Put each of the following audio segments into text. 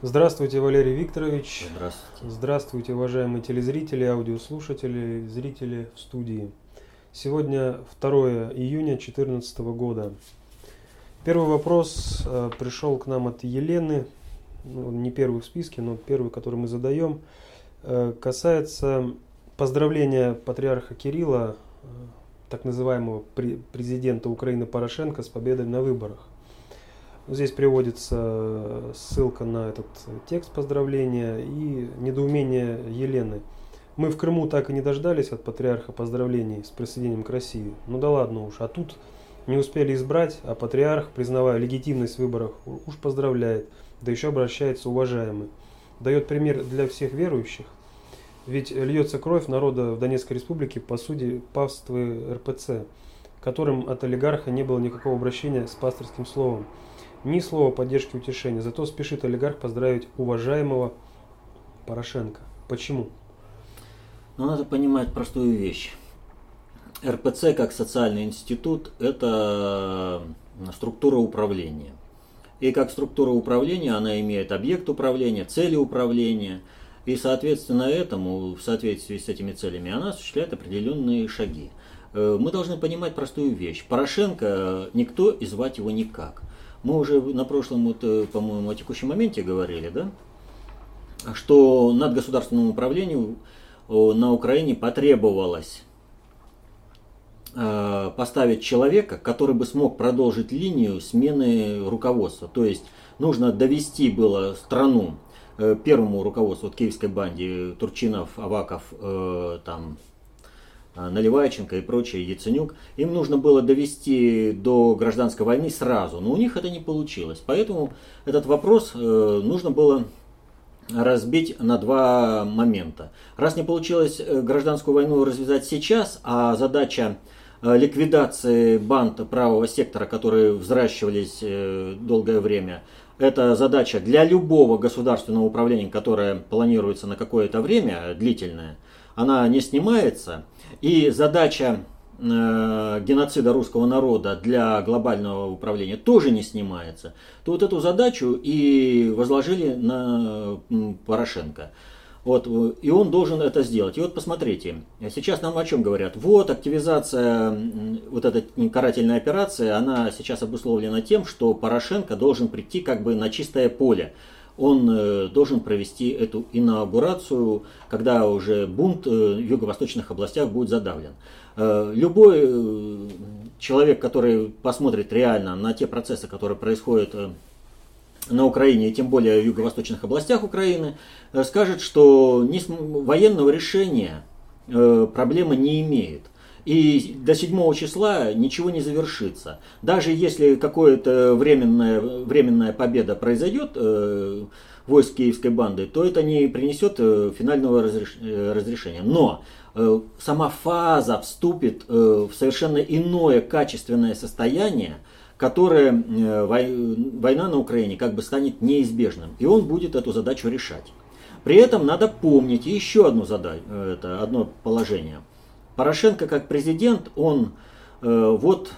Здравствуйте, Валерий Викторович. Здравствуйте. Здравствуйте, уважаемые телезрители, аудиослушатели, зрители в студии. Сегодня 2 июня 2014 года. Первый вопрос э, пришел к нам от Елены, ну, не первый в списке, но первый, который мы задаем, э, касается поздравления патриарха Кирилла, э, так называемого президента Украины Порошенко с победой на выборах. Здесь приводится ссылка на этот текст поздравления и недоумение Елены. Мы в Крыму так и не дождались от патриарха поздравлений с присоединением к России. Ну да ладно уж, а тут не успели избрать, а патриарх, признавая легитимность в выборах, уж поздравляет, да еще обращается уважаемый. Дает пример для всех верующих. Ведь льется кровь народа в Донецкой республике по сути павствы РПЦ, которым от олигарха не было никакого обращения с пасторским словом. Ни слова поддержки утешения. Зато спешит олигарх поздравить уважаемого Порошенко. Почему? Но надо понимать простую вещь. РПЦ как социальный институт – это структура управления. И как структура управления она имеет объект управления, цели управления. И соответственно этому, в соответствии с этими целями, она осуществляет определенные шаги. Э, мы должны понимать простую вещь. Порошенко никто и звать его никак. Мы уже на прошлом, вот, э, по-моему, о текущем моменте говорили, да? Что над государственному управлению на Украине потребовалось э, поставить человека, который бы смог продолжить линию смены руководства. То есть нужно довести было страну э, первому руководству, вот, киевской банде, Турчинов, Аваков, там, Наливайченко и прочие, Яценюк, им нужно было довести до гражданской войны сразу, но у них это не получилось. Поэтому этот вопрос э, нужно было разбить на два момента. Раз не получилось э, гражданскую войну развязать сейчас, а задача э, ликвидации банд правого сектора, которые взращивались долгое время, это задача для любого государственного управления, которое планируется на какое-то время длительное, она не снимается – и задача э, геноцида русского народа для глобального управления тоже не снимается, то вот эту задачу и возложили на Порошенко. Вот, и он должен это сделать. И вот посмотрите, сейчас нам о чем говорят? Вот активизация, вот эта карательная операция, она сейчас обусловлена тем, что Порошенко должен прийти как бы на чистое поле он э, должен провести эту инаугурацию, когда уже бунт э, в юго-восточных областях будет задавлен. Э, любой человек, который посмотрит реально на те процессы, которые происходят на Украине, и тем более в юго-восточных областях Украины, скажет, что военного решения проблема не имеет. И до 7 числа ничего не завершится. Даже если какая-то временная, временная победа произойдет э, войск киевской банды, то это не принесет э, финального разреш, э, разрешения. Но э, сама фаза вступит э, в совершенно иное качественное состояние, которое э, война на Украине как бы станет неизбежным. И он будет эту задачу решать. При этом надо помнить еще одну задачу, э, это одно положение – Порошенко как президент, он э, вот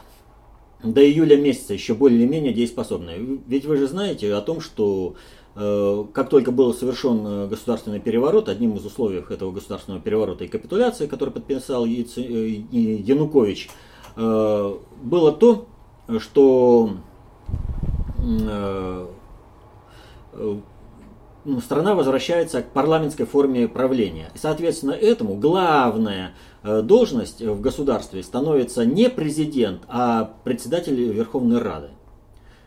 до июля месяца еще более-менее дееспособный. Ведь вы же знаете о том, что э, как только был совершен э, государственный переворот, одним из условий этого государственного переворота и капитуляции, который подписал Яци, э, Янукович, э, было то, что э, ну, страна возвращается к парламентской форме правления. И, соответственно, этому главная э, должность в государстве становится не президент, а председатель Верховной Рады.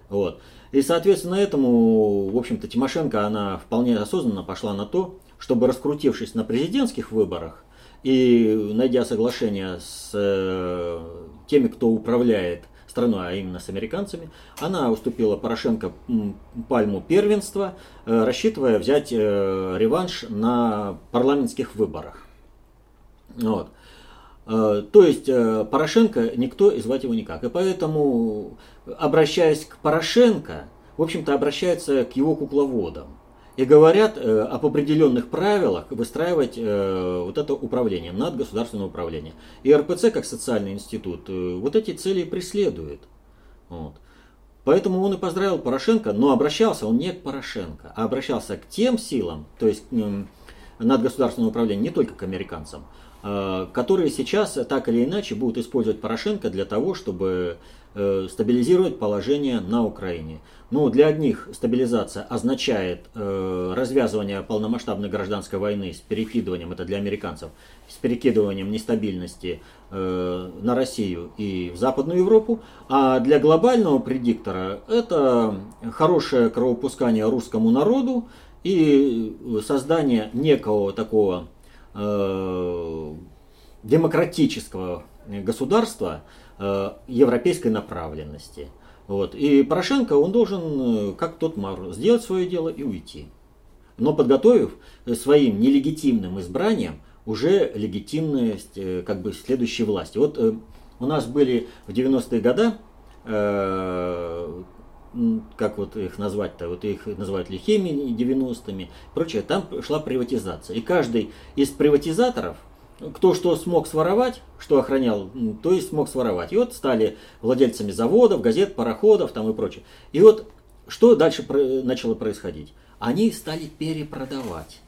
Вот. И, соответственно, этому, в общем-то, Тимошенко, она вполне осознанно пошла на то, чтобы, раскрутившись на президентских выборах и найдя соглашение с э, теми, кто управляет страной, а именно с американцами, она уступила Порошенко пальму первенства, э, рассчитывая взять э, реванш на парламентских выборах. Вот. Э, то есть Порошенко никто и звать его никак. И поэтому, обращаясь к Порошенко, в общем-то обращается к его кукловодам и говорят э, об определенных правилах выстраивать э, вот это управление, над государственное управление. И РПЦ, как социальный институт, э, вот эти цели преследует. Вот. Поэтому он и поздравил Порошенко, но обращался он не к Порошенко, а обращался к тем силам, то есть над государственным управлением, не только к американцам, э, которые сейчас так или иначе будут использовать Порошенко для того, чтобы э, стабилизировать положение на Украине. Ну, для одних стабилизация означает э, развязывание полномасштабной гражданской войны с перекидыванием, это для американцев, с перекидыванием нестабильности э, на Россию и в Западную Европу, а для глобального предиктора это хорошее кровопускание русскому народу и создание некого такого э, демократического государства э, европейской направленности – вот. И Порошенко, он должен, э, как тот Мавр, сделать свое дело и уйти. Но подготовив э, своим нелегитимным избранием уже легитимность э, как бы следующей власти. Вот у нас были в 90-е годы, как вот их назвать-то, вот их называют лихими 90-ми, прочее, там шла приватизация. И каждый из приватизаторов – кто что смог своровать, что охранял, то есть смог своровать. И вот стали владельцами заводов, газет, пароходов там и прочее. И вот что дальше начало происходить? Они стали перепродавать.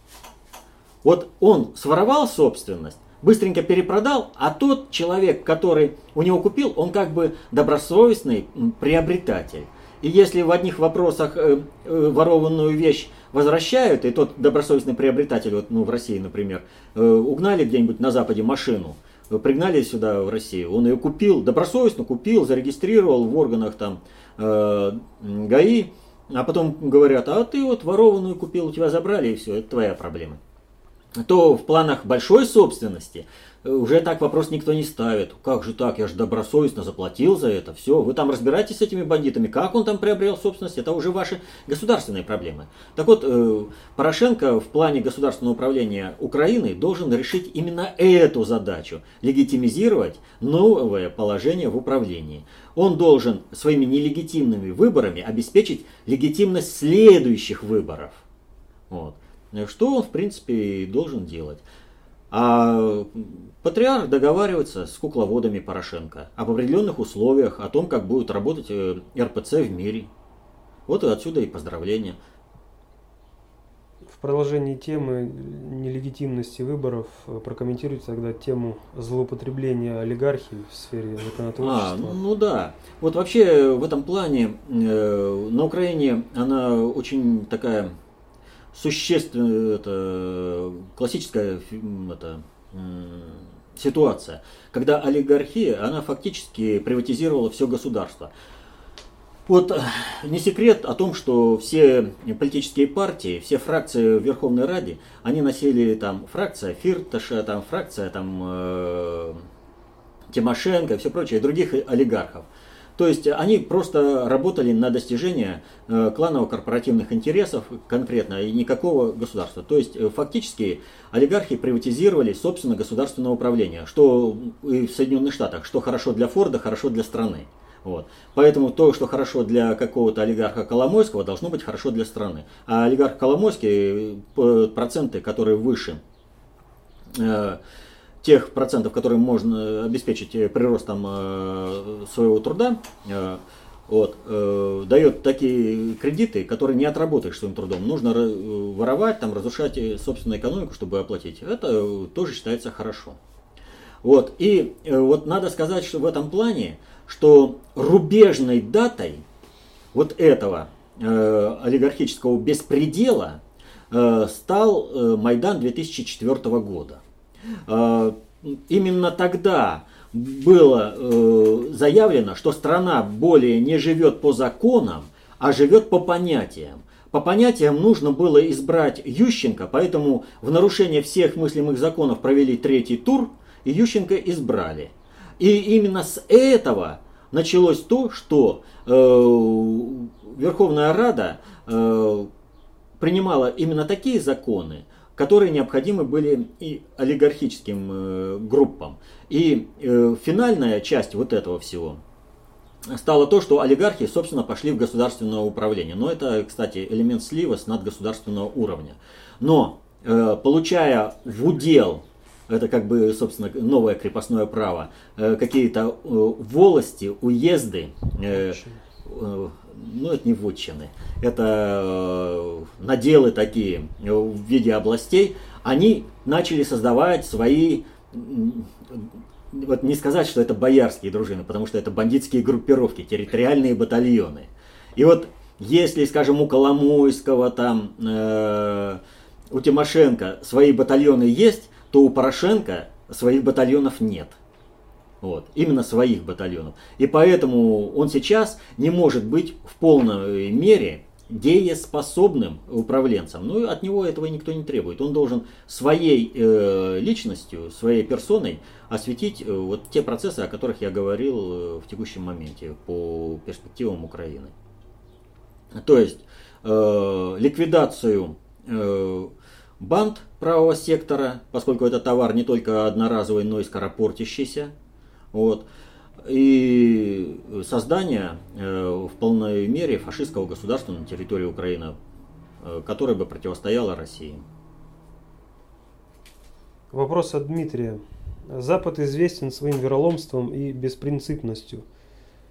Вот он своровал собственность, быстренько перепродал, а тот человек, который у него купил, он как бы добросовестный приобретатель. И если в одних вопросах э, э, ворованную вещь возвращают, и тот добросовестный приобретатель, вот, ну, в России, например, э, угнали где-нибудь на Западе машину, пригнали сюда в Россию, он ее купил, добросовестно купил, зарегистрировал в органах там ГАИ, а потом говорят, а ты вот ворованную купил, у тебя забрали, и все, это твоя проблема. То в планах большой собственности уже так вопрос никто не ставит. Как же так, я же добросовестно заплатил за это, все, вы там разбираетесь с этими бандитами, как он там приобрел собственность, это уже ваши государственные проблемы. Так вот, э, Порошенко в плане государственного управления Украины должен решить именно эту задачу, легитимизировать новое положение в управлении. Он должен своими нелегитимными выборами обеспечить легитимность следующих выборов. Вот. Что он, в принципе, и должен делать. А патриарх договаривается с кукловодами Порошенко об определенных условиях, о том, как будет работать э, РПЦ в мире. Вот и отсюда и поздравления. В продолжении темы нелегитимности выборов э, прокомментируйте тогда тему злоупотребления олигархии в сфере законотворчества. А, ну да. Вот вообще в этом плане э, на Украине она очень такая существенная, это классическая это, ситуация, когда олигархия, она фактически приватизировала все государство. Вот э, не секрет о том, что все политические партии, все фракции в Верховной Раде, они носили там фракция Фирташа, там фракция там э, Тимошенко, все прочее, других олигархов. То есть они просто работали на достижение э, кланово-корпоративных интересов конкретно и никакого государства. То есть э, фактически олигархи приватизировали собственно государственное управление, что и в Соединенных Штатах, что хорошо для Форда, хорошо для страны. Вот. Поэтому то, что хорошо для какого-то олигарха Коломойского, должно быть хорошо для страны. А олигарх Коломойский, э, проценты, которые выше тех процентов, которые можно обеспечить э, приростом э, своего труда, э, вот, дает такие кредиты, которые не отработаешь своим трудом. Нужно воровать, там, разрушать собственную экономику, чтобы оплатить. Это тоже считается хорошо. Вот, и вот надо сказать, что в этом плане, что рубежной датой вот этого э, олигархического беспредела э, стал э, Майдан 2004 года. А, именно тогда было э, заявлено, что страна более не живет по законам, а живет по понятиям. По понятиям нужно было избрать Ющенко, поэтому в нарушение всех мыслимых законов провели третий тур, и Ющенко избрали. И именно с этого началось то, что э, Верховная Рада э, принимала именно такие законы, которые необходимы были и олигархическим э, группам. И э, финальная часть вот этого всего стало то, что олигархи, собственно, пошли в государственное управление. Но это, кстати, элемент слива с надгосударственного уровня. Но э, получая в удел это как бы, собственно, новое крепостное право, какие-то волости, уезды, ну это не вотчины, это э, наделы такие в виде областей, они начали создавать свои вот не сказать, что это боярские дружины, потому что это бандитские группировки, территориальные батальоны. И вот если, скажем, у Коломойского, там, э, у Тимошенко свои батальоны есть, то у Порошенко своих батальонов нет. Вот, именно своих батальонов. И поэтому он сейчас не может быть в полной мере дееспособным управленцем. Ну, от него этого никто не требует. Он должен своей э, личностью, своей персоной осветить э, вот те процессы, о которых я говорил э, в текущем моменте по перспективам Украины. То есть э, ликвидацию э, банд правого сектора, поскольку это товар не только одноразовый, но и скоропортящийся. Вот и создание э, в полной мере фашистского государства на территории Украины, э, которое бы противостояло России. Вопрос от Дмитрия. Запад известен своим вероломством и беспринципностью.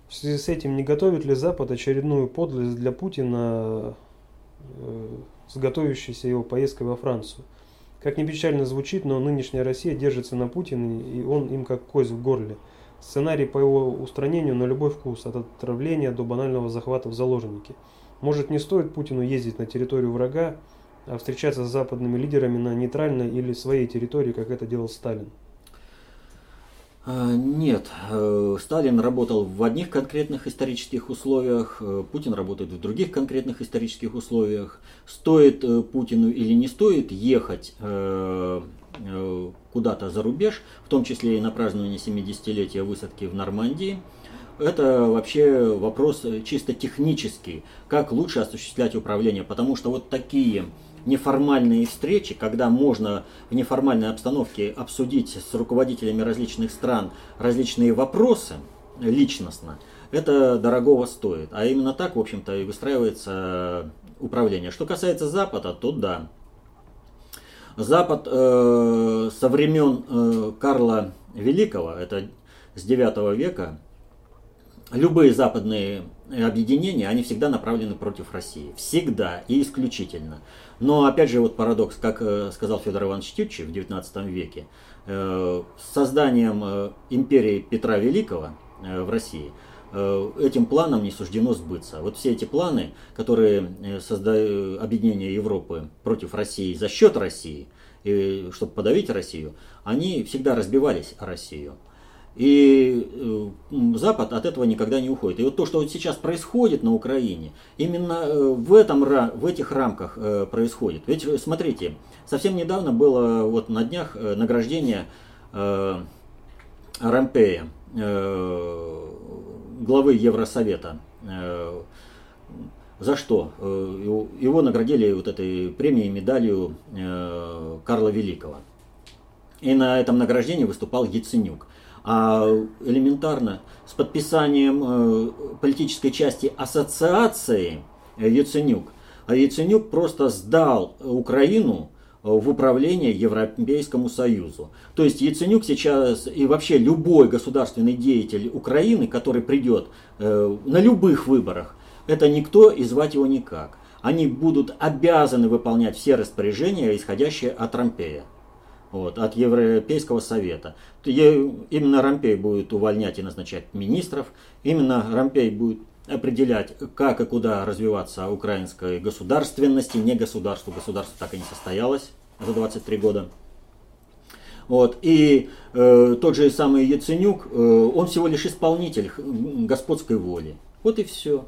В связи с этим не готовит ли Запад очередную подлость для Путина э, с готовящейся его поездкой во Францию? Как ни печально звучит, но нынешняя Россия держится на Путине, и он им как кость в горле – Сценарий по его устранению на любой вкус, от отравления до банального захвата в заложники. Может не стоит Путину ездить на территорию врага, а встречаться с западными лидерами на нейтральной или своей территории, как это делал Сталин? А, нет, э, Сталин работал в одних конкретных исторических условиях, э, Путин работает в других конкретных исторических условиях. Стоит э, Путину или не стоит ехать Э, куда-то за рубеж, в том числе и на празднование 70-летия высадки в Нормандии. Это вообще вопрос чисто технический, как лучше осуществлять управление, потому что вот такие неформальные встречи, когда можно в неформальной обстановке обсудить с руководителями различных стран различные вопросы личностно, это дорогого стоит. А именно так, в общем-то, и выстраивается управление. Что касается Запада, то да, Запад э, со времен э, Карла Великого, это с 9 века, любые западные объединения, они всегда направлены против России. Всегда и исключительно. Но опять же вот парадокс, как э, сказал Федор Иванович Тютчев в 19 веке, э, с созданием э, империи Петра Великого в России – этим планам не суждено сбыться. Вот все эти планы, которые э, создают объединение Европы против России за счет России, и, чтобы подавить Россию, они всегда разбивались о Россию. И э, Запад от этого никогда не уходит. И вот то, что вот сейчас происходит на Украине, именно в, этом, в этих рамках происходит. Ведь смотрите, совсем недавно было вот на днях награждение Рампея, главы Евросовета. Э, за что? Э, его наградили вот этой премией, медалью э, Карла Великого. И на этом награждении выступал Яценюк. А элементарно с подписанием политической части ассоциации Яценюк, а Яценюк просто сдал Украину в управление Европейскому Союзу. То есть Яценюк сейчас и вообще любой государственный деятель Украины, который придет э, на любых выборах, это никто и звать его никак. Они будут обязаны выполнять все распоряжения, исходящие от Рампея. Вот, от Европейского Совета. Именно Рампей будет увольнять и назначать министров. Именно Рампей будет определять, как и куда развиваться украинской государственности, не государству. Государство так и не состоялось за 23 года. Вот. И э, тот же самый Яценюк, э, он всего лишь исполнитель господской воли. Вот и все.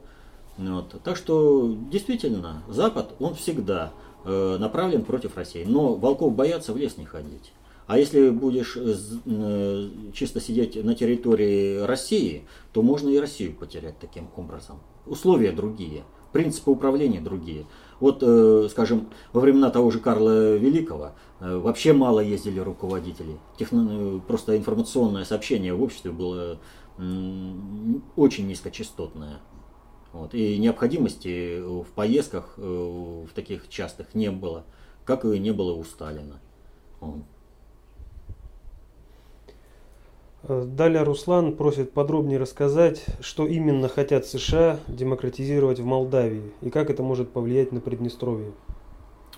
Вот. Так что действительно, Запад, он всегда э, направлен против России. Но волков боятся в лес не ходить. А если будешь э, чисто сидеть на территории России, то можно и Россию потерять таким образом. Условия другие, принципы управления другие. Вот, э, скажем, во времена того же Карла Великого э, вообще мало ездили руководители. Техно, просто информационное сообщение в обществе было очень низкочастотное. Вот, и необходимости в поездках в таких частых не было, как и не было у Сталина. Э, далее Руслан просит подробнее рассказать, что именно хотят США демократизировать в Молдавии и как это может повлиять на Приднестровье.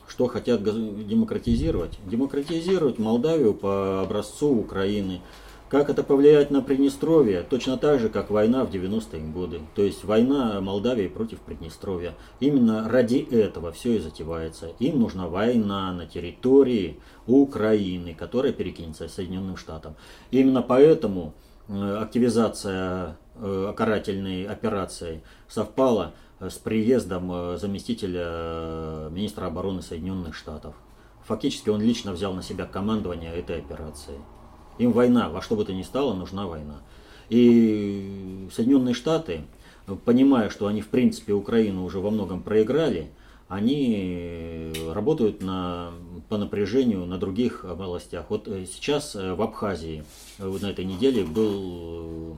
Что хотят демократизировать? Демократизировать Молдавию по образцу Украины – как это повлияет на Приднестровье? Точно так же, как война в 90-е годы. То есть война Молдавии против Приднестровья. Именно ради этого все и затевается. Им нужна война на территории Украины, которая перекинется Соединенным Штатам. Именно поэтому э, активизация э, карательной операции совпала с приездом э, заместителя министра обороны Соединенных Штатов. Фактически он лично взял на себя командование этой операцией. Им война, во что бы то ни стало, нужна война. И Соединенные Штаты, понимая, что они в принципе Украину уже во многом проиграли, они работают на, по напряжению на других областях. Вот э, сейчас э, в Абхазии э, на этой неделе был,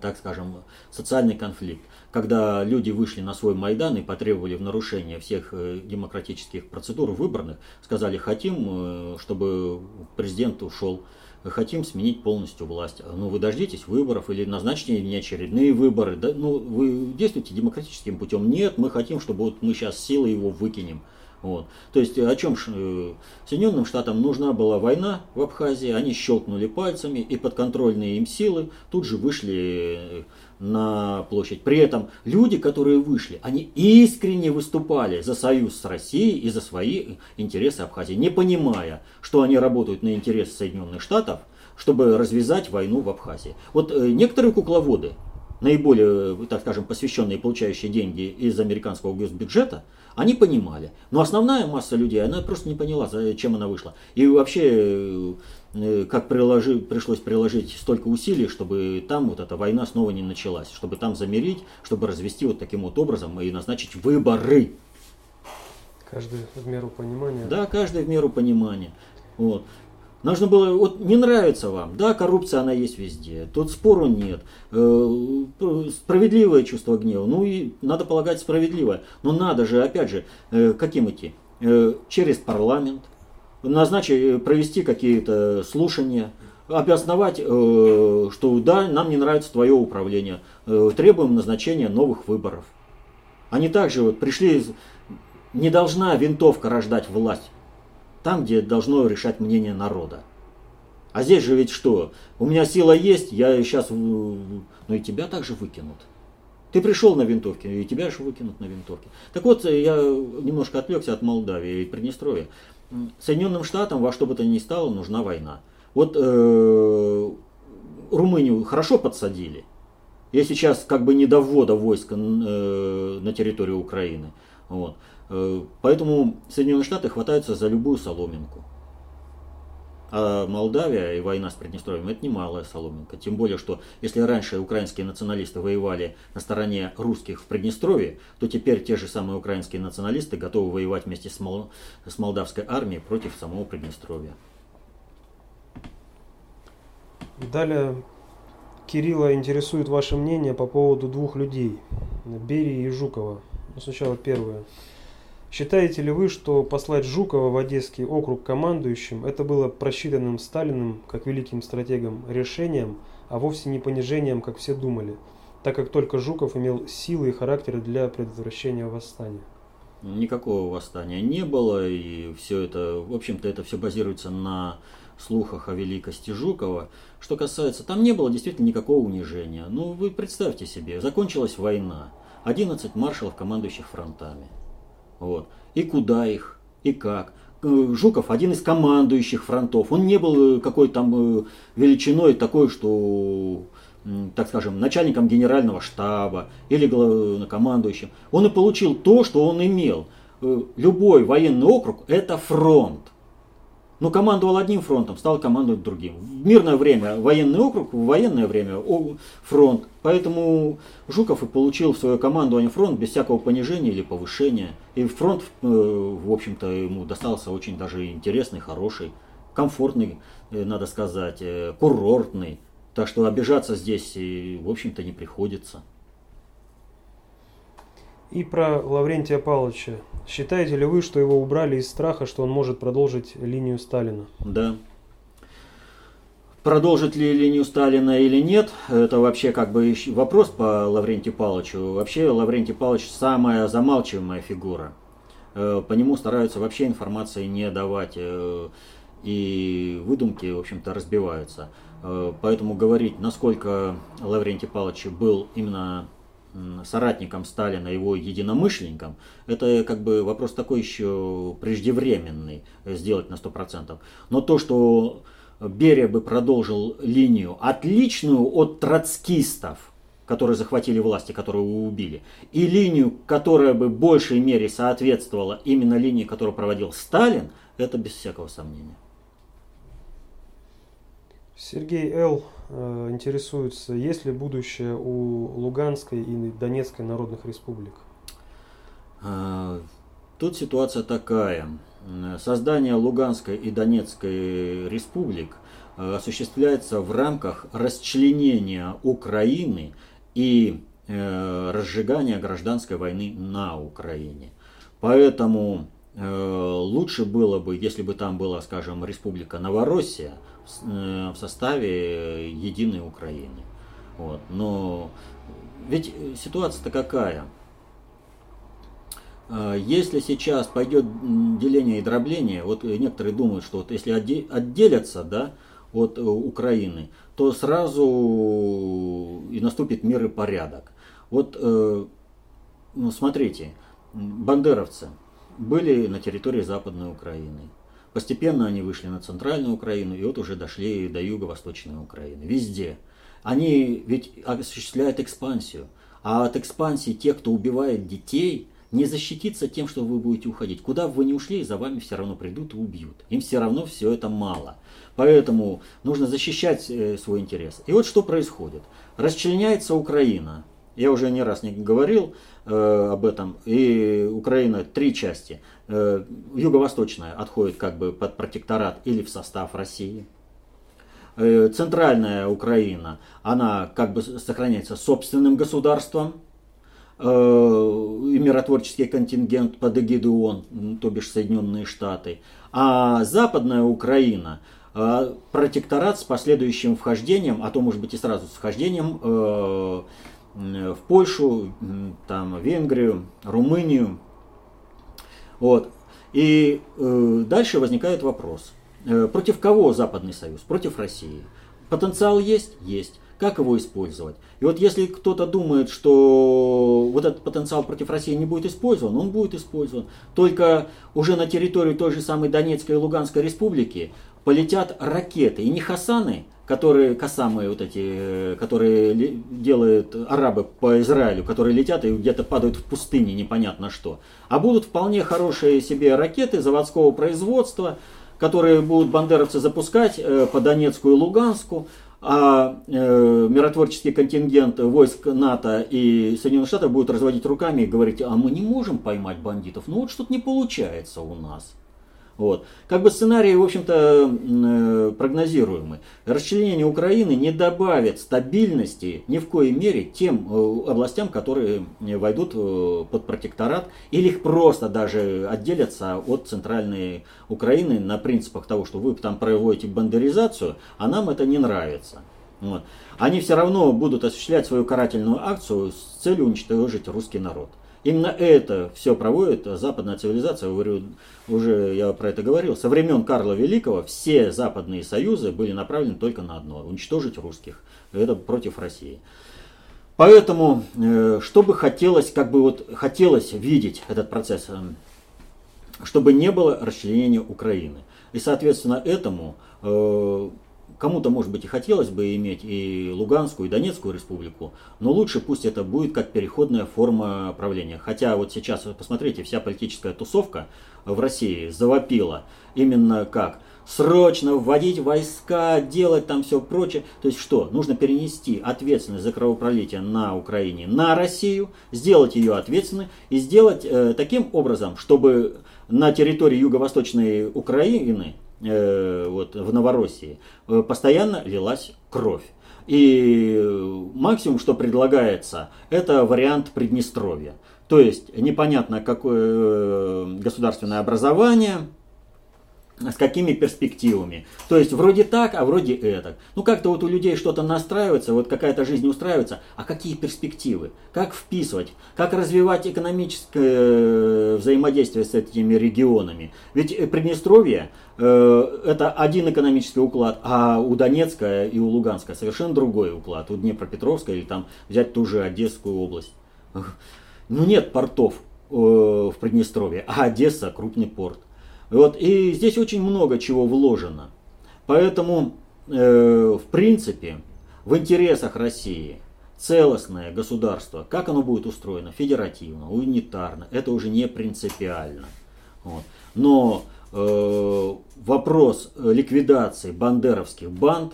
так скажем, социальный конфликт, когда люди вышли на свой Майдан и потребовали в нарушение всех демократических процедур выборных, сказали, хотим, чтобы президент ушел хотим сменить полностью власть. Ну, вы дождитесь выборов или назначите неочередные выборы. Да? Ну, вы действуете демократическим путем. Нет, мы хотим, чтобы вот мы сейчас силой его выкинем. Вот. То есть о чем э, Соединенным Штатам нужна была война в Абхазии, они щелкнули пальцами и подконтрольные им силы тут же вышли э, на площадь. При этом люди, которые вышли, они искренне выступали за союз с Россией и за свои интересы Абхазии, не понимая, что они работают на интересы Соединенных Штатов, чтобы развязать войну в Абхазии. Вот э, некоторые кукловоды, наиболее, так скажем, посвященные, получающие деньги из американского госбюджета, они понимали. Но основная масса людей, она просто не поняла, зачем она вышла. И вообще, э, как приложи, пришлось приложить столько усилий, чтобы там вот эта война снова не началась, чтобы там замерить, чтобы развести вот таким вот образом и назначить выборы. Каждый в меру понимания. Да, каждый в меру понимания. Вот. Нужно было, вот не нравится вам, да, коррупция она есть везде, тут спору нет, э, справедливое чувство гнева, ну и надо полагать справедливое, но надо же, опять же, э, каким идти? Э, через парламент, назначить, провести какие-то слушания, обосновать, что да, нам не нравится твое управление, требуем назначения новых выборов. Они также вот пришли, не должна винтовка рождать власть там, где должно решать мнение народа. А здесь же ведь что? У меня сила есть, я сейчас, ну и тебя также выкинут. Ты пришел на винтовке, и тебя же выкинут на винтовке. Так вот, я немножко отвлекся от Молдавии и Приднестровья. Соединенным Штатам во что бы то ни стало нужна война. Вот э, Румынию хорошо подсадили. Я сейчас как бы не до ввода войск э, на территорию Украины. Вот. Э, поэтому Соединенные Штаты хватаются за любую соломинку. А Молдавия и война с Приднестровьем это немалая соломинка. Тем более, что если раньше украинские националисты воевали на стороне русских в Приднестровье, то теперь те же самые украинские националисты готовы воевать вместе с, Мол... с молдавской армией против самого Приднестровья. Далее Кирилла интересует ваше мнение по поводу двух людей, Берии и Жукова. Ну, сначала первое. Считаете ли вы, что послать Жукова в Одесский округ командующим это было просчитанным Сталиным, как великим стратегом, решением, а вовсе не понижением, как все думали, так как только Жуков имел силы и характер для предотвращения восстания? Никакого восстания не было, и все это, в общем-то, это все базируется на слухах о великости Жукова. Что касается, там не было действительно никакого унижения. Ну, вы представьте себе, закончилась война, 11 маршалов, командующих фронтами. Вот. И куда их, и как. Э, Жуков один из командующих фронтов. Он не был э, какой-то там э, величиной такой, что, так скажем, начальником генерального штаба или главнокомандующим. Он и получил то, что он имел. Любой военный округ – это фронт. Ну, командовал одним фронтом, стал командовать другим. В мирное время военный округ, в военное время фронт. Поэтому Жуков и получил в свое командование фронт без всякого понижения или повышения. И фронт, э, в общем-то, ему достался очень даже интересный, хороший, комфортный, э, надо сказать, э, курортный. Так что обижаться здесь, в общем-то, не приходится. И про Лаврентия Павловича. Считаете ли вы, что его убрали из страха, что он может продолжить линию Сталина? Да. Продолжит ли линию Сталина или нет, это вообще как бы вопрос по Лаврентию Павловичу. Вообще Лаврентий Павлович самая замалчиваемая фигура. Э, по нему стараются вообще информации не давать, э, и выдумки, в общем-то, разбиваются. Э, поэтому говорить, насколько Лаврентий Павлович был именно соратником Сталина, его единомышленником, это как бы вопрос такой еще преждевременный сделать на 100%. Но то, что Берия бы продолжил линию, отличную от троцкистов, которые захватили власти, которые его убили, и линию, которая бы в большей мере соответствовала именно линии, которую проводил Сталин, это без всякого сомнения. Сергей Л. Э, интересуется, есть ли будущее у Луганской и Донецкой народных республик? Э, тут ситуация такая. Создание Луганской и Донецкой республик э, осуществляется в рамках расчленения Украины и э, разжигания гражданской войны на Украине. Поэтому лучше было бы, если бы там была, скажем, республика Новороссия в, э, в составе единой Украины. Вот. Но ведь ситуация-то какая? Э, если сейчас пойдет деление и дробление, вот некоторые думают, что вот если отделятся да, от Украины, то сразу и наступит мир и порядок. Вот, э, ну, смотрите, бандеровцы были на территории Западной Украины. Постепенно они вышли на центральную Украину и вот уже дошли до юго-восточной Украины. Везде. Они ведь осуществляют экспансию. А от экспансии тех, кто убивает детей, не защититься тем, что вы будете уходить. Куда бы вы ни ушли, за вами все равно придут и убьют. Им все равно все это мало. Поэтому нужно защищать э, свой интерес. И вот что происходит. Расчленяется Украина. Я уже не раз не говорил э, об этом. И Украина три части. Э, юго-восточная отходит как бы под протекторат или в состав России. Э, центральная Украина, она как бы сохраняется собственным государством. Э, и миротворческий контингент под эгидой ООН, то бишь Соединенные Штаты. А западная Украина – Э, протекторат с последующим вхождением, а то может быть и сразу с вхождением э, в Польшу, там, Венгрию, Румынию. Вот. И э, дальше возникает вопрос. Против кого Западный Союз? Против России. Потенциал есть? Есть. Как его использовать? И вот если кто-то думает, что вот этот потенциал против России не будет использован, он будет использован. Только уже на территории той же самой Донецкой и Луганской республики полетят ракеты. И не Хасаны, которые, Касамы вот эти, э, которые делают арабы по Израилю, которые летят и где-то падают в пустыне, непонятно что. А будут вполне хорошие себе ракеты заводского производства, которые будут бандеровцы запускать э, по Донецку и Луганску, а э, миротворческий контингент войск НАТО и Соединенных Штатов будут разводить руками и говорить, а мы не можем поймать бандитов, ну вот что-то не получается у нас. Вот. Как бы сценарий, в общем-то, э, прогнозируемый. Расчленение Украины не добавит стабильности ни в коей мере тем э, областям, которые войдут э, под протекторат, или их просто даже отделятся от центральной Украины на принципах того, что вы там проводите бандеризацию, а нам это не нравится. Вот. Они все равно будут осуществлять свою карательную акцию с целью уничтожить русский народ. Именно это все проводит западная цивилизация. Говорю, уже я про это говорил. Со времен Карла Великого все западные союзы были направлены только на одно – уничтожить русских. Это против России. Поэтому, э, что бы хотелось, как бы вот хотелось видеть этот процесс, э, чтобы не было расчленения Украины. И, соответственно, этому э, Кому-то, может быть, и хотелось бы иметь и Луганскую, и Донецкую республику, но лучше пусть это будет как переходная форма правления. Хотя вот сейчас, посмотрите, вся политическая тусовка в России завопила именно как срочно вводить войска, делать там все прочее. То есть что? Нужно перенести ответственность за кровопролитие на Украине на Россию, сделать ее ответственной и сделать э, таким образом, чтобы на территории юго-восточной Украины Э, вот, в Новороссии, э, постоянно лилась кровь. И максимум, что предлагается, это вариант Приднестровья. То есть непонятно какое э, государственное образование, с какими перспективами. То есть вроде так, а вроде это. Ну как-то вот у людей что-то настраивается, вот какая-то жизнь устраивается, а какие перспективы? Как вписывать? Как развивать экономическое э, взаимодействие с этими регионами? Ведь э, Приднестровье э, это один экономический уклад, а у Донецка и у Луганска совершенно другой уклад. У Днепропетровска или там взять ту же Одесскую область. Ну нет портов э, в Приднестровье, а Одесса крупный порт. Вот, и здесь очень много чего вложено. Поэтому, э, в принципе, в интересах России целостное государство, как оно будет устроено, федеративно, унитарно, это уже не принципиально. Вот. Но э, вопрос ликвидации бандеровских банд,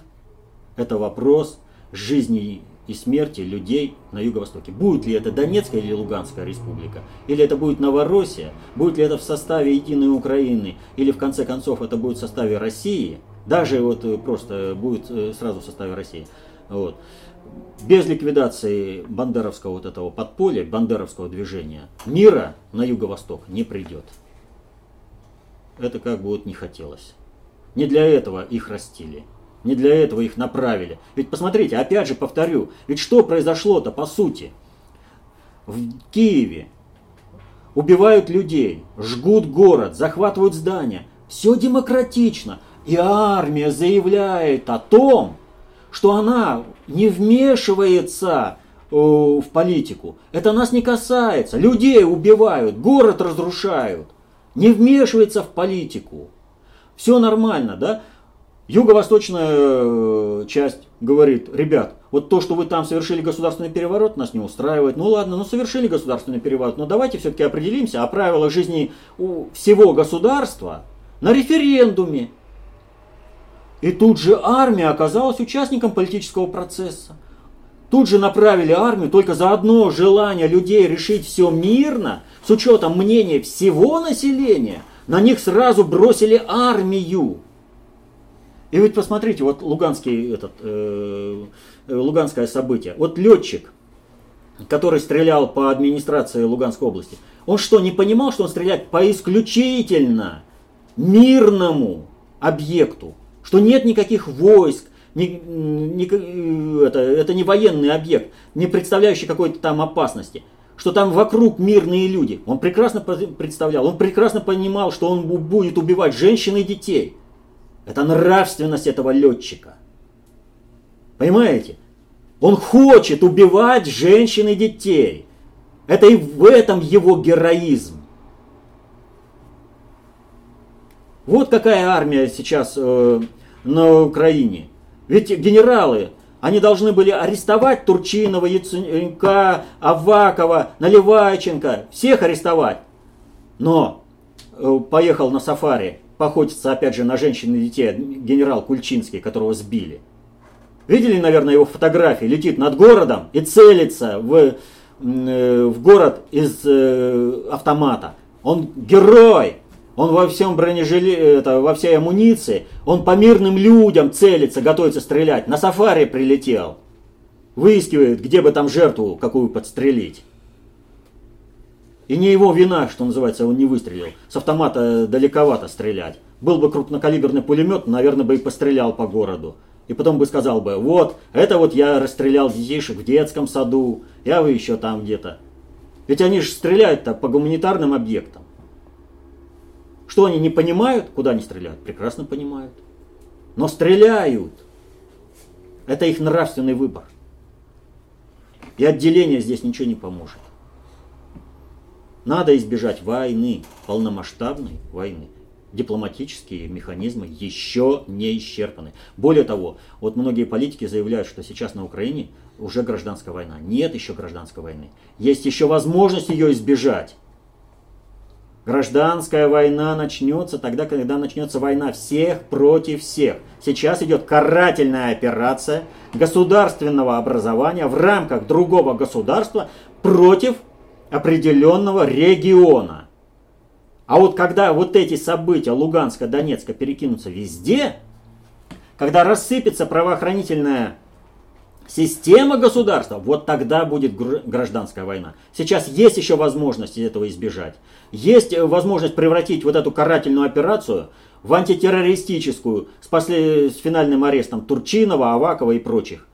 это вопрос жизни и смерти людей на юго-востоке. Будет ли это Донецкая или Луганская республика? Или это будет Новороссия? Будет ли это в составе единой Украины? Или в конце концов это будет в составе России? Даже вот э, просто будет э, сразу в составе России. Вот. Без ликвидации бандеровского вот этого подполья, бандеровского движения, мира на юго-восток не придет. Это как бы вот не хотелось. Не для этого их растили. Не для этого их направили. Ведь посмотрите, опять же повторю, ведь что произошло-то по сути? В Киеве убивают людей, жгут город, захватывают здания. Все демократично. И армия заявляет о том, что она не вмешивается э, в политику. Это нас не касается. Людей убивают, город разрушают. Не вмешивается в политику. Все нормально, да? Юго-восточная э, часть говорит, ребят, вот то, что вы там совершили государственный переворот, нас не устраивает. Ну ладно, ну совершили государственный переворот, но давайте все-таки определимся о правилах жизни у всего государства на референдуме. И тут же армия оказалась участником политического процесса. Тут же направили армию только за одно желание людей решить все мирно, с учетом мнения всего населения. На них сразу бросили армию. И ведь посмотрите, вот луганский этот, э, э, луганское событие. Вот летчик, который стрелял по администрации Луганской области, он что, не понимал, что он стреляет по исключительно мирному объекту? Что нет никаких войск, не, не, это, это не военный объект, не представляющий какой-то там опасности что там вокруг мирные люди. Он прекрасно представлял, он прекрасно понимал, что он будет убивать женщин и детей. Это нравственность этого летчика. Понимаете? Он хочет убивать женщин и детей. Это и в этом его героизм. Вот какая армия сейчас э, на Украине. Ведь генералы, они должны были арестовать Турчинова, Яценюка, Авакова, Наливайченко, всех арестовать. Но э, поехал на сафари поохотиться опять же на женщин и детей генерал Кульчинский, которого сбили. Видели, наверное, его фотографии? Летит над городом и целится в, э, в город из э, автомата. Он герой, он во всем бронежиле, это, во всей амуниции, он по мирным людям целится, готовится стрелять. На сафари прилетел. Выискивает, где бы там жертву какую подстрелить. И не его вина, что называется, он не выстрелил. С автомата далековато стрелять. Был бы крупнокалиберный пулемет, наверное, бы и пострелял по городу. И потом бы сказал бы, вот, это вот я расстрелял детишек в детском саду, я вы еще там где-то. Ведь они же стреляют-то по гуманитарным объектам. Что они не понимают, куда они стреляют? Прекрасно понимают. Но стреляют. Это их нравственный выбор. И отделение здесь ничего не поможет. Надо избежать войны, полномасштабной войны. Дипломатические механизмы еще не исчерпаны. Более того, вот многие политики заявляют, что сейчас на Украине уже гражданская война. Нет еще гражданской войны. Есть еще возможность ее избежать. Гражданская война начнется тогда, когда начнется война всех против всех. Сейчас идет карательная операция государственного образования в рамках другого государства против определенного региона. А вот когда вот эти события Луганска, Донецка перекинутся везде, когда рассыпется правоохранительная система государства, вот тогда будет гражданская война. Сейчас есть еще возможность этого избежать. Есть возможность превратить вот эту карательную операцию в антитеррористическую с, после, с финальным арестом Турчинова, Авакова и прочих.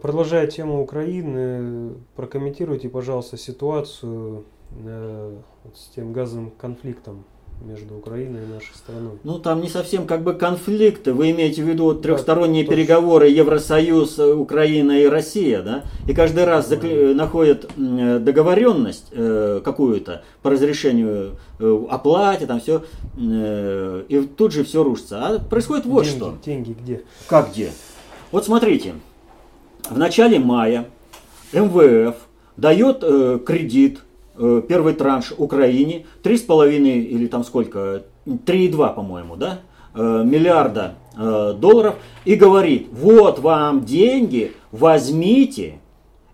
Продолжая тему Украины, прокомментируйте, пожалуйста, ситуацию э, с тем газовым конфликтом между Украиной и нашей страной. Ну, там не совсем как бы конфликты. Вы имеете в виду трехсторонние да, переговоры Евросоюз, Украина и Россия, да? И каждый раз да. закл... находят договоренность э, какую-то по разрешению э, оплате, там все, э, и тут же все рушится. А происходит вот деньги, что. Деньги где? Как где? Вот смотрите, в начале мая МВФ дает э, кредит Э, первый транш Украине, 3,5 или там сколько, 3,2, по-моему, да, э, миллиарда э, долларов, и говорит, вот вам деньги, возьмите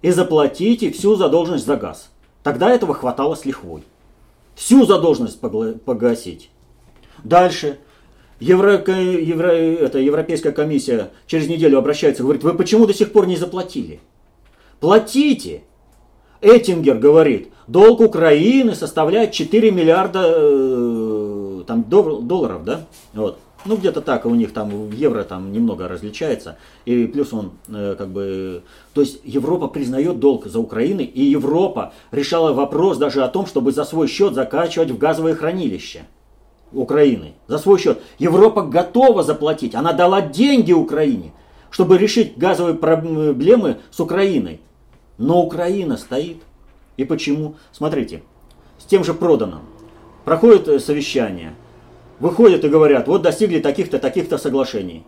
и заплатите всю задолженность за газ. Тогда этого хватало с лихвой. Всю задолженность погасить. Дальше. Евро, Евро, это, Европейская комиссия через неделю обращается говорит, вы почему до сих пор не заплатили? Платите! Эттингер говорит, долг Украины составляет 4 миллиарда э, там, долларов, да? Вот. Ну, где-то так, у них там в евро там немного различается. И плюс он э, как бы... То есть Европа признает долг за Украиной, и Европа решала вопрос даже о том, чтобы за свой счет закачивать в газовые хранилища Украины. За свой счет. Европа готова заплатить. Она дала деньги Украине, чтобы решить газовые проблемы с Украиной. Но Украина стоит. И почему? Смотрите, с тем же проданным. Проходит э, совещание. Выходят и говорят, вот достигли таких-то, таких-то соглашений.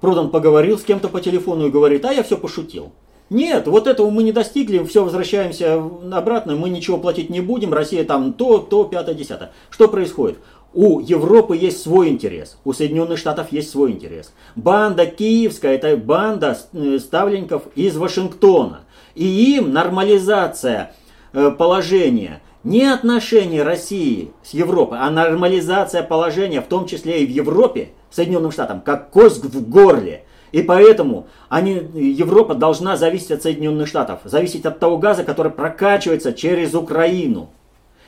Продан поговорил с кем-то по телефону и говорит, а я все пошутил. Нет, вот этого мы не достигли, все, возвращаемся обратно, мы ничего платить не будем, Россия там то, то, пятое, десятое. Что происходит? У Европы есть свой интерес, у Соединенных Штатов есть свой интерес. Банда киевская, это банда э, ставленников из Вашингтона. И им нормализация э, положения, не отношения России с Европой, а нормализация положения, в том числе и в Европе, Соединенным Штатам, как кость в горле. И поэтому они, Европа должна зависеть от Соединенных Штатов, зависеть от того газа, который прокачивается через Украину.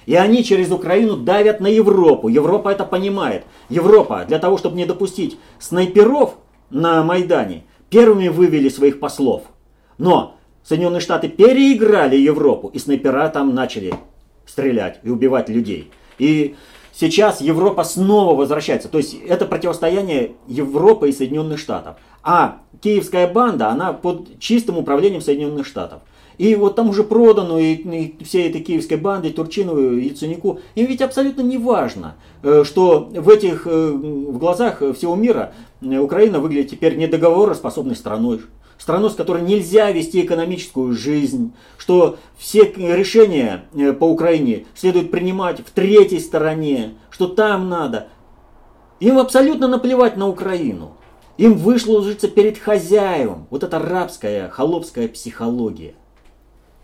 И они через Украину давят на Европу. Европа это понимает. Европа для того, чтобы не допустить снайперов на Майдане, первыми вывели своих послов. Но Соединенные Штаты переиграли Европу, и снайпера там начали стрелять и убивать людей. И сейчас Европа снова возвращается. То есть это противостояние Европы и Соединенных Штатов. А киевская банда, она под чистым управлением Соединенных Штатов. И вот там уже продано, и, и всей этой киевской банде, Турчинову, Яценюку, им ведь абсолютно не важно, э, что в этих, э, в глазах всего мира э, Украина выглядит теперь недоговороспособной страной, страну, с которой нельзя вести экономическую жизнь, что все решения по Украине следует принимать в третьей стороне, что там надо. Им абсолютно наплевать на Украину. Им вышло ложиться перед хозяевом. Вот это рабская, холопская психология.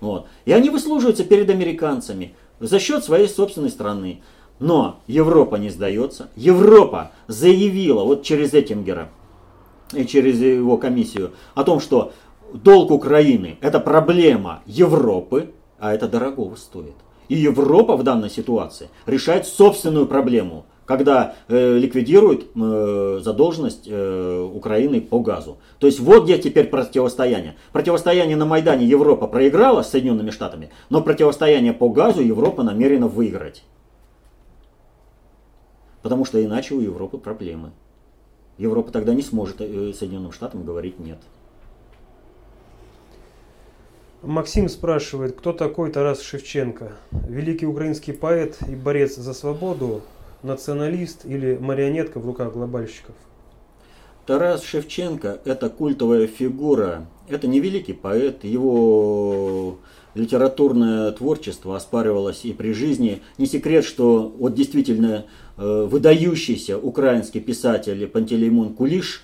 Вот. И они выслуживаются перед американцами за счет своей собственной страны. Но Европа не сдается. Европа заявила вот через Эттингера – и через его комиссию о том, что долг Украины это проблема Европы, а это дорогого стоит. И Европа в данной ситуации решает собственную проблему, когда э, ликвидирует э, задолженность э, Украины по газу. То есть вот где теперь противостояние. Противостояние на Майдане Европа проиграла с Соединенными Штатами, но противостояние по газу Европа намерена выиграть. Потому что иначе у Европы проблемы. Европа тогда не сможет э, Соединенным Штатам говорить нет. Максим спрашивает, кто такой Тарас Шевченко? Великий украинский поэт и борец за свободу, националист или марионетка в руках глобальщиков? Тарас Шевченко – это культовая фигура. Это не великий поэт, его литературное творчество оспаривалось и при жизни. Не секрет, что вот действительно Э, выдающийся украинский писатель Пантелеймон Кулиш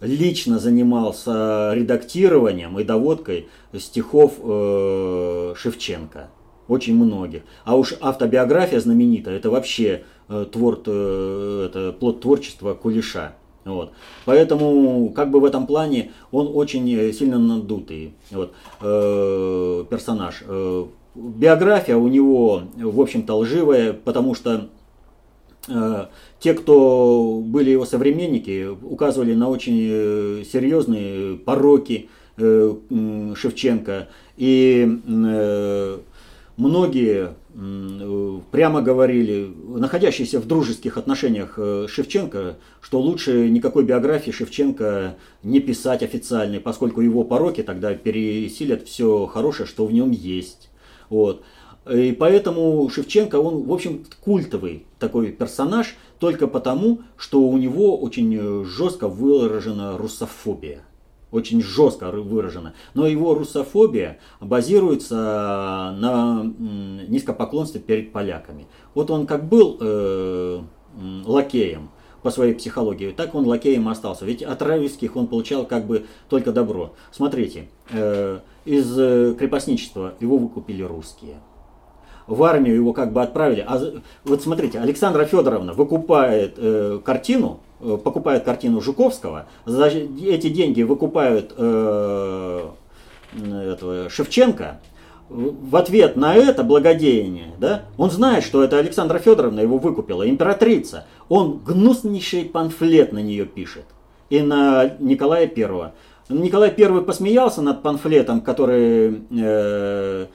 лично занимался редактированием и доводкой стихов э, Шевченко. Очень многих. А уж автобиография знаменитая, это вообще твор, это плод творчества Кулиша. Вот. Поэтому, как бы в этом плане, он очень сильно надутый вот, э, персонаж. Э, биография у него, в общем-то, лживая, потому что э, те, кто были его современники, указывали на очень э, серьезные пороки э, Шевченко. И э, многие прямо говорили, находящиеся в дружеских отношениях Шевченко, что лучше никакой биографии Шевченко не писать официальной, поскольку его пороки тогда пересилят все хорошее, что в нем есть. Вот. И поэтому Шевченко, он, в общем, культовый такой персонаж, только потому, что у него очень жестко выражена русофобия. Очень жестко выражена. Но его русофобия базируется на низкопоклонстве перед поляками. Вот он как был э, лакеем, по своей психологии, так он лакеем остался. Ведь от райских он получал как бы только добро. Смотрите, э, из э, крепостничества его выкупили русские. В армию его как бы отправили. А вот смотрите, Александра Федоровна выкупает э, картину, э, покупает картину Жуковского, за эти деньги выкупают э, этого Шевченко, в ответ на это благодеяние, да, он знает, что это Александра Федоровна его выкупила, императрица. Он гнуснейший памфлет на нее пишет. И на Николая Первого. Николай I посмеялся над памфлетом, который э,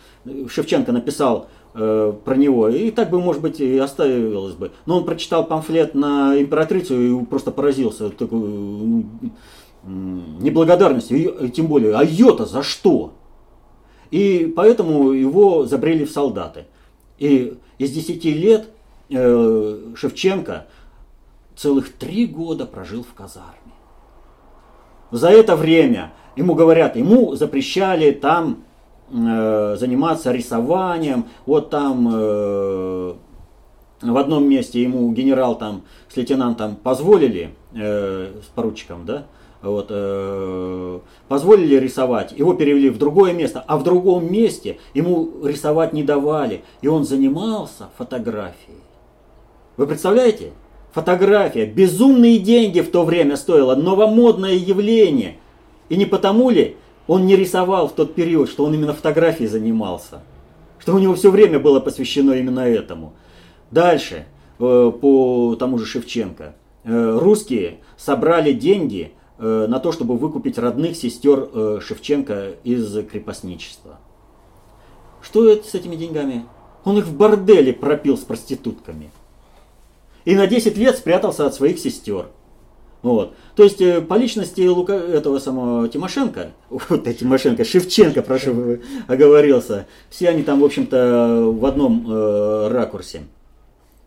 Шевченко написал э, про него, и так бы, может быть, и оставилось бы. Но он прочитал памфлет на императрицу и просто поразился такой ну, неблагодарностью, и, тем более, а ее-то за что? И поэтому его забрели в солдаты. И из 10 лет э, Шевченко целых три года прожил в казарме. За это время ему говорят, ему запрещали там э, заниматься рисованием, вот там э, в одном месте ему генерал там с лейтенантом позволили, с поручиком, да, вот, э, позволили рисовать, его перевели в другое место, а в другом месте ему рисовать не давали, и он занимался фотографией. Вы представляете? Фотография. Безумные деньги в то время стоило. Новомодное явление. И не потому ли он не рисовал в тот период, что он именно фотографией занимался? Что у него все время было посвящено именно этому. Дальше, э, по тому же Шевченко. Э, русские собрали деньги на то, чтобы выкупить родных сестер Шевченко из крепостничества. Что это с этими деньгами? Он их в борделе пропил с проститутками и на 10 лет спрятался от своих сестер. Вот. То есть э, по личности Лука, этого самого Тимошенко, вот Тимошенко, Шевченко, прошу, оговорился, все они там, в общем-то, в одном э, ракурсе.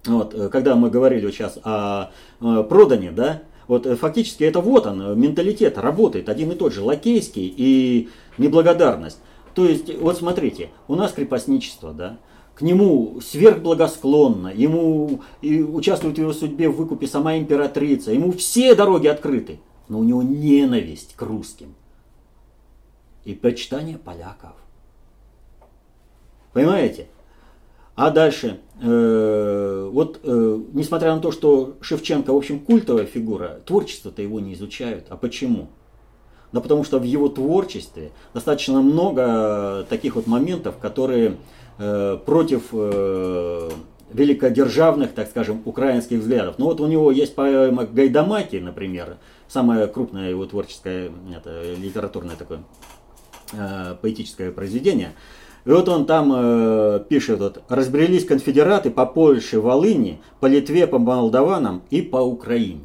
Вот, э, когда мы говорили сейчас о э, продане, да, вот э, фактически это вот он, менталитет работает, один и тот же, лакейский и неблагодарность. То есть, вот смотрите, у нас крепостничество, да, к нему сверхблагосклонно, ему и участвует в его судьбе в выкупе сама императрица, ему все дороги открыты, но у него ненависть к русским и почитание поляков. Понимаете? А дальше, э, вот э, несмотря на то, что Шевченко, в общем, культовая фигура, творчество-то его не изучают. А почему? Да потому что в его творчестве достаточно много таких вот моментов, которые Э, против великодержавных, так скажем, украинских взглядов. Ну, вот у него есть поэма Гайдамаки, например, самое крупное его творческое, это, литературное такое э, поэтическое произведение. И вот он там э, пишет, вот, разбрелись конфедераты по Польше, Волыни, по Литве, по Молдаванам и по Украине.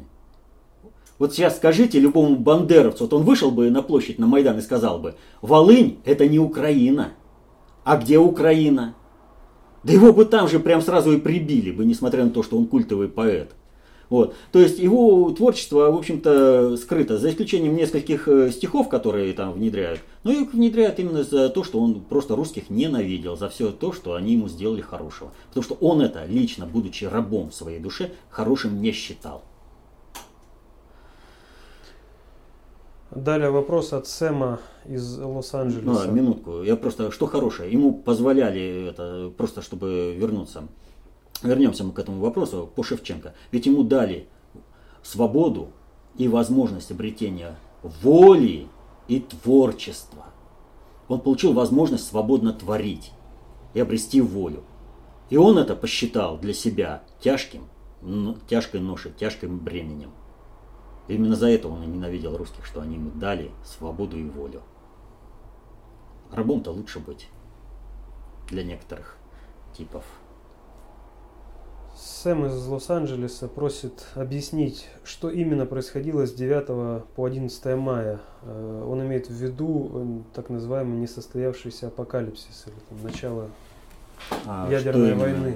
Вот сейчас скажите любому бандеровцу, вот он вышел бы на площадь, на Майдан и сказал бы, Волынь это не Украина. А где Украина? Да его бы там же прям сразу и прибили бы, несмотря на то, что он культовый поэт. Вот. То есть его творчество, в общем-то, скрыто, за исключением нескольких э, стихов, которые там внедряют. Но их внедряют именно за то, что он просто русских ненавидел, за все то, что они ему сделали хорошего. Потому что он это лично, будучи рабом в своей душе, хорошим не считал. Далее вопрос от Сэма из Лос-Анджелеса. Ну, а, минутку. Я просто, что хорошее, ему позволяли это, просто чтобы вернуться. Вернемся мы к этому вопросу по Шевченко. Ведь ему дали свободу и возможность обретения воли и творчества. Он получил возможность свободно творить. и обрести волю. И он это посчитал для себя тяжким, тяжкой ношей, тяжким бременем. Именно за это он и ненавидел русских, что они ему дали свободу и волю. Рабом-то лучше быть для некоторых типов. Сэм из Лос-Анджелеса просит объяснить, что именно происходило с 9 по 11 мая. Э, он имеет в виду э, так называемый несостоявшийся апокалипсис, или там, начало а, ядерной войны.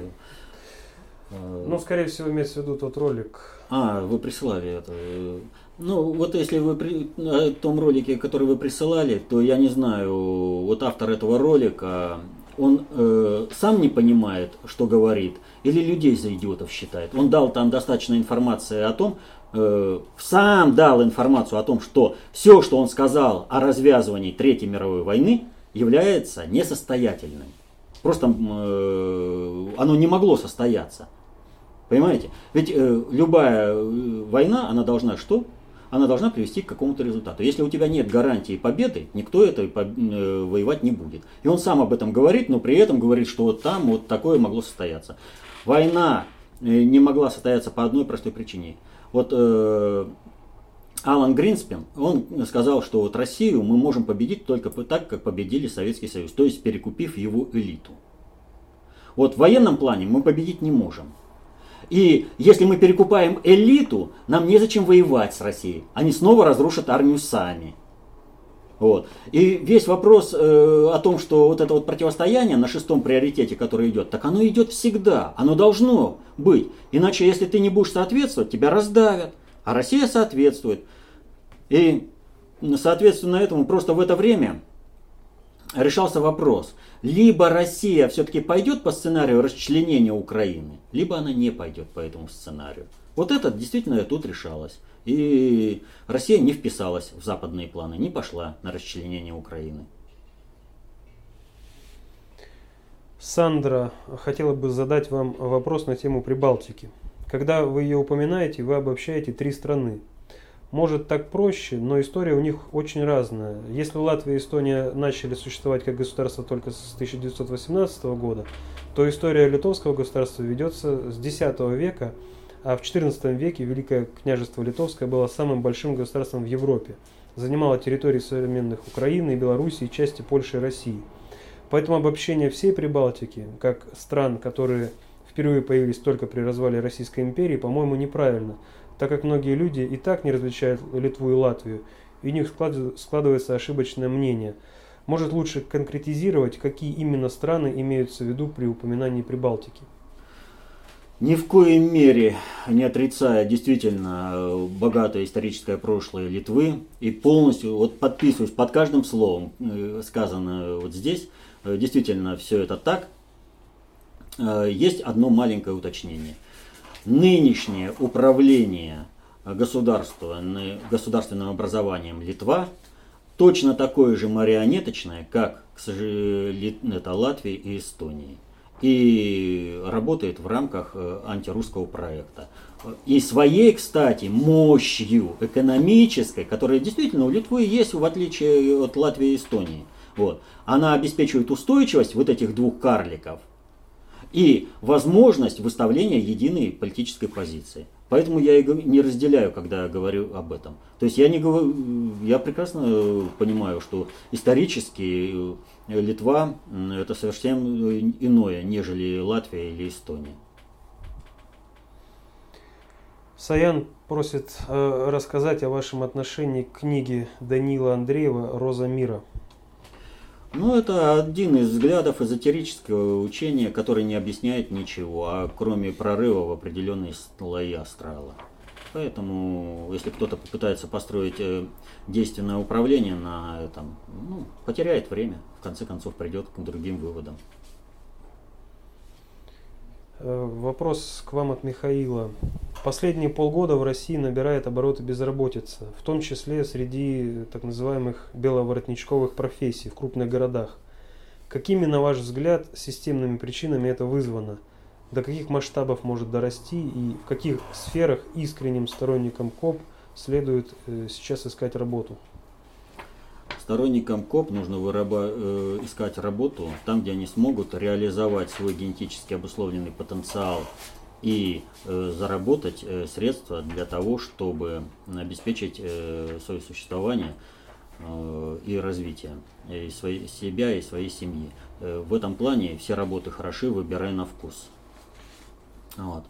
Э, ну, скорее всего, имеется в виду тот ролик. А, вы прислали это. Ну, вот если вы при том ролике, который вы присылали, то я не знаю, вот автор этого ролика, он э, сам не понимает, что говорит, или людей за идиотов считает. Он дал там достаточно информации о том, э, сам дал информацию о том, что все, что он сказал о развязывании Третьей мировой войны, является несостоятельным. Просто э, оно не могло состояться. Понимаете? Ведь э, любая э, война, она должна что? Она должна привести к какому-то результату. Если у тебя нет гарантии победы, никто это э, воевать не будет. И он сам об этом говорит, но при этом говорит, что вот там вот такое могло состояться. Война э, не могла состояться по одной простой причине. Вот э, Алан Гринспен, он сказал, что вот Россию мы можем победить только так, как победили Советский Союз, то есть перекупив его элиту. Вот в военном плане мы победить не можем. И если мы перекупаем элиту, нам незачем воевать с Россией. Они снова разрушат армию сами. Вот. И весь вопрос э, о том, что вот это вот противостояние на шестом приоритете, которое идет, так оно идет всегда, оно должно быть. Иначе, если ты не будешь соответствовать, тебя раздавят. А Россия соответствует. И, соответственно, этому просто в это время решался вопрос. Либо Россия все-таки пойдет по сценарию расчленения Украины, либо она не пойдет по этому сценарию. Вот это действительно тут решалось. И Россия не вписалась в западные планы, не пошла на расчленение Украины. Сандра хотела бы задать вам вопрос на тему Прибалтики. Когда вы ее упоминаете, вы обобщаете три страны может так проще, но история у них очень разная. Если Латвия и Эстония начали существовать как государство только с 1918 года, то история литовского государства ведется с X века, а в XIV веке Великое княжество Литовское было самым большим государством в Европе. Занимало территории современных Украины, Белоруссии, части Польши и России. Поэтому обобщение всей Прибалтики, как стран, которые впервые появились только при развале Российской империи, по-моему, неправильно – так как многие люди и так не различают Литву и Латвию, и у них складывается ошибочное мнение. Может лучше конкретизировать, какие именно страны имеются в виду при упоминании Прибалтики? Ни в коей мере не отрицая действительно э, богатое историческое прошлое Литвы и полностью вот подписываюсь под каждым словом э, сказано вот здесь, э, действительно все это так. Есть одно маленькое уточнение – нынешнее управление государственным, образованием Литва точно такое же марионеточное, как к сожалению, это Латвии и Эстонии. И работает в рамках э, антирусского проекта. И своей, кстати, мощью экономической, которая действительно у Литвы есть, в отличие от Латвии и Эстонии. Вот. Она обеспечивает устойчивость вот этих двух карликов – и возможность выставления единой политической позиции. Поэтому я и не разделяю, когда говорю об этом. То есть я не говорю, я прекрасно понимаю, что исторически э, Литва это совсем иное, нежели Латвия или Эстония. Саян просит э, рассказать о вашем отношении к книге Данила Андреева «Роза мира». Ну, это один из взглядов эзотерического учения, который не объясняет ничего, а кроме прорыва в определенные слои астрала. Поэтому, если кто-то попытается построить э, действенное управление на этом, ну, потеряет время, в конце концов придет к другим выводам. Э, вопрос к вам от Михаила. Последние полгода в России набирает обороты безработица, в том числе среди так называемых беловоротничковых профессий в крупных городах. Какими, на ваш взгляд, системными причинами это вызвано? До каких масштабов может дорасти и в каких сферах искренним сторонникам КОП следует э, сейчас искать работу? Сторонникам КОП нужно выраба- э, искать работу там, где они смогут реализовать свой генетически обусловленный потенциал и э, заработать э, средства для того, чтобы обеспечить э, свое существование э, и развитие и своей, себя и своей семьи. Э, в этом плане все работы хороши, выбирай на вкус. Вот.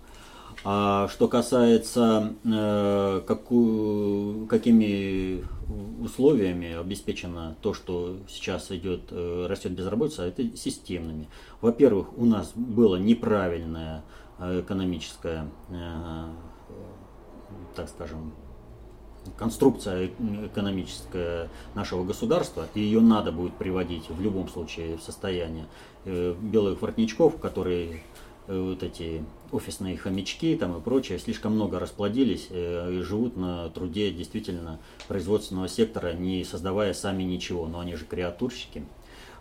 А что касается, э, какую, какими условиями обеспечено то, что сейчас идет, э, растет безработица, это системными. Во-первых, у нас было неправильное э, экономическое, так скажем, конструкция экономическая нашего государства, и ее надо будет приводить в любом случае в состояние белых воротничков, которые вот эти офисные хомячки там и прочее слишком много расплодились э, и живут на труде действительно производственного сектора, не создавая сами ничего, но они же креатурщики.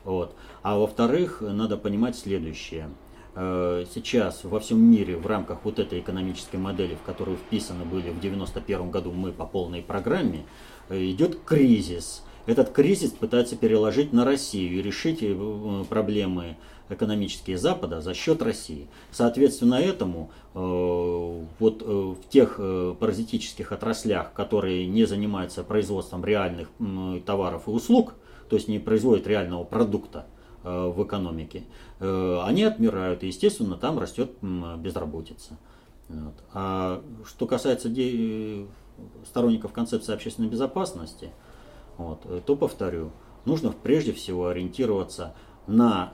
Вот. А во-вторых, надо понимать следующее. Э, сейчас во всем мире в рамках вот этой экономической модели, в которую вписаны были в 1991 году мы по полной программе, э, идет кризис. Этот кризис пытается переложить на Россию и решить э, проблемы экономические Запада за счет России. Соответственно этому вот в тех паразитических отраслях, которые не занимаются производством реальных товаров и услуг, то есть не производят реального продукта, Э, в экономике, э, они отмирают, и, естественно, там растет безработица. Вот. А что касается сторонников концепции общественной безопасности, вот, э, то повторю, нужно прежде всего ориентироваться на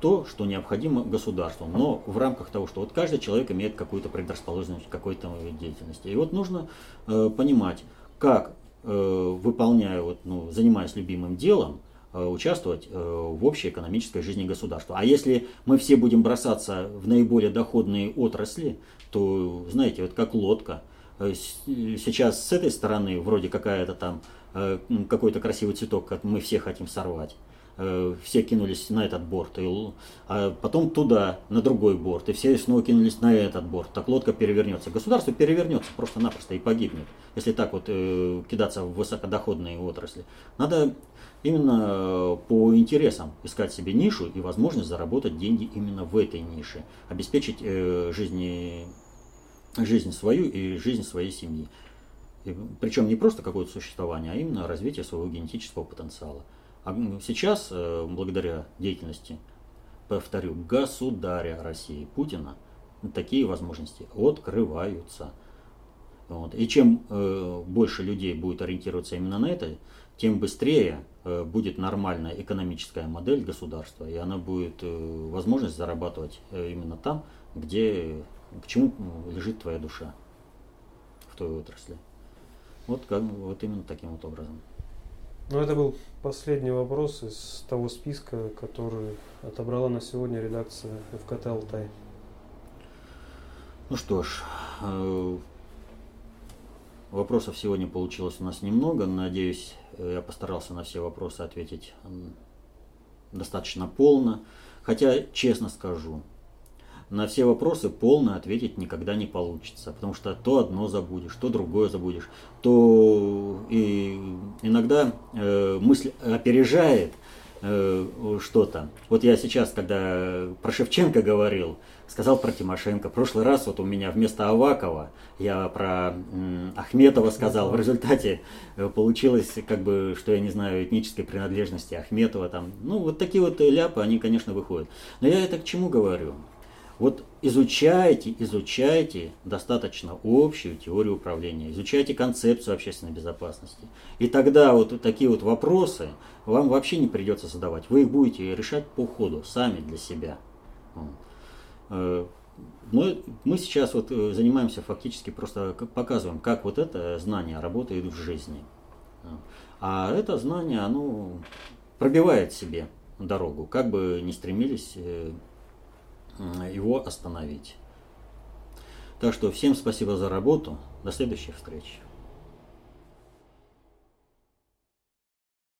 то, что необходимо государству, но в рамках того, что вот каждый человек имеет какую-то предрасположенность к какой-то деятельности. И вот нужно э, понимать, как, э, выполняя, вот, ну, занимаясь любимым делом, Э, участвовать э, в общей экономической жизни государства. А если мы все будем бросаться в наиболее доходные отрасли, то, знаете, вот как лодка. Э, сейчас с этой стороны вроде какая-то там какой-то красивый цветок, как мы все хотим сорвать все кинулись на этот борт, и, а потом туда, на другой борт, и все снова кинулись на этот борт. Так лодка перевернется. Государство перевернется просто-напросто и погибнет, если так вот э, кидаться в высокодоходные отрасли. Надо именно э, по интересам искать себе нишу и возможность заработать деньги именно в этой нише, обеспечить э, жизни, жизнь свою и жизнь своей семьи. И, причем не просто какое-то существование, а именно развитие своего генетического потенциала. А сейчас, э, благодаря деятельности, повторю, государя России Путина, такие возможности открываются. Вот. И чем э, больше людей будет ориентироваться именно на это, тем быстрее э, будет нормальная экономическая модель государства, и она будет э, возможность зарабатывать э, именно там, где к чему лежит твоя душа в той отрасли. Вот, как, вот именно таким вот образом. Ну, это был последний вопрос из того списка, который отобрала на сегодня редакция ФКТ «Алтай». Ну что ж, вопросов сегодня получилось у нас немного. Надеюсь, Э, я постарался на все вопросы ответить достаточно полно. Хотя, честно скажу, на все вопросы полно ответить никогда не получится, потому что то одно забудешь, то другое забудешь, то и иногда э, мысль опережает э, что-то. Вот я сейчас, когда про Шевченко говорил, сказал про Тимошенко. В прошлый раз вот у меня вместо Авакова я про Ахметова сказал. В результате э, получилось, как бы, что я не знаю, этнической принадлежности Ахметова там. Ну, вот такие вот ляпы, они, конечно, выходят. Но я это к чему говорю? Вот изучайте, изучайте достаточно общую теорию управления, изучайте концепцию общественной безопасности. И тогда вот такие вот вопросы вам вообще не придется задавать. Вы их будете решать по ходу, сами для себя. Э, но мы сейчас вот э, занимаемся фактически просто показываем, как вот это знание работает в жизни. А это знание, оно пробивает себе дорогу, как бы не стремились э, его остановить. Так что всем спасибо за работу. До следующих встреч.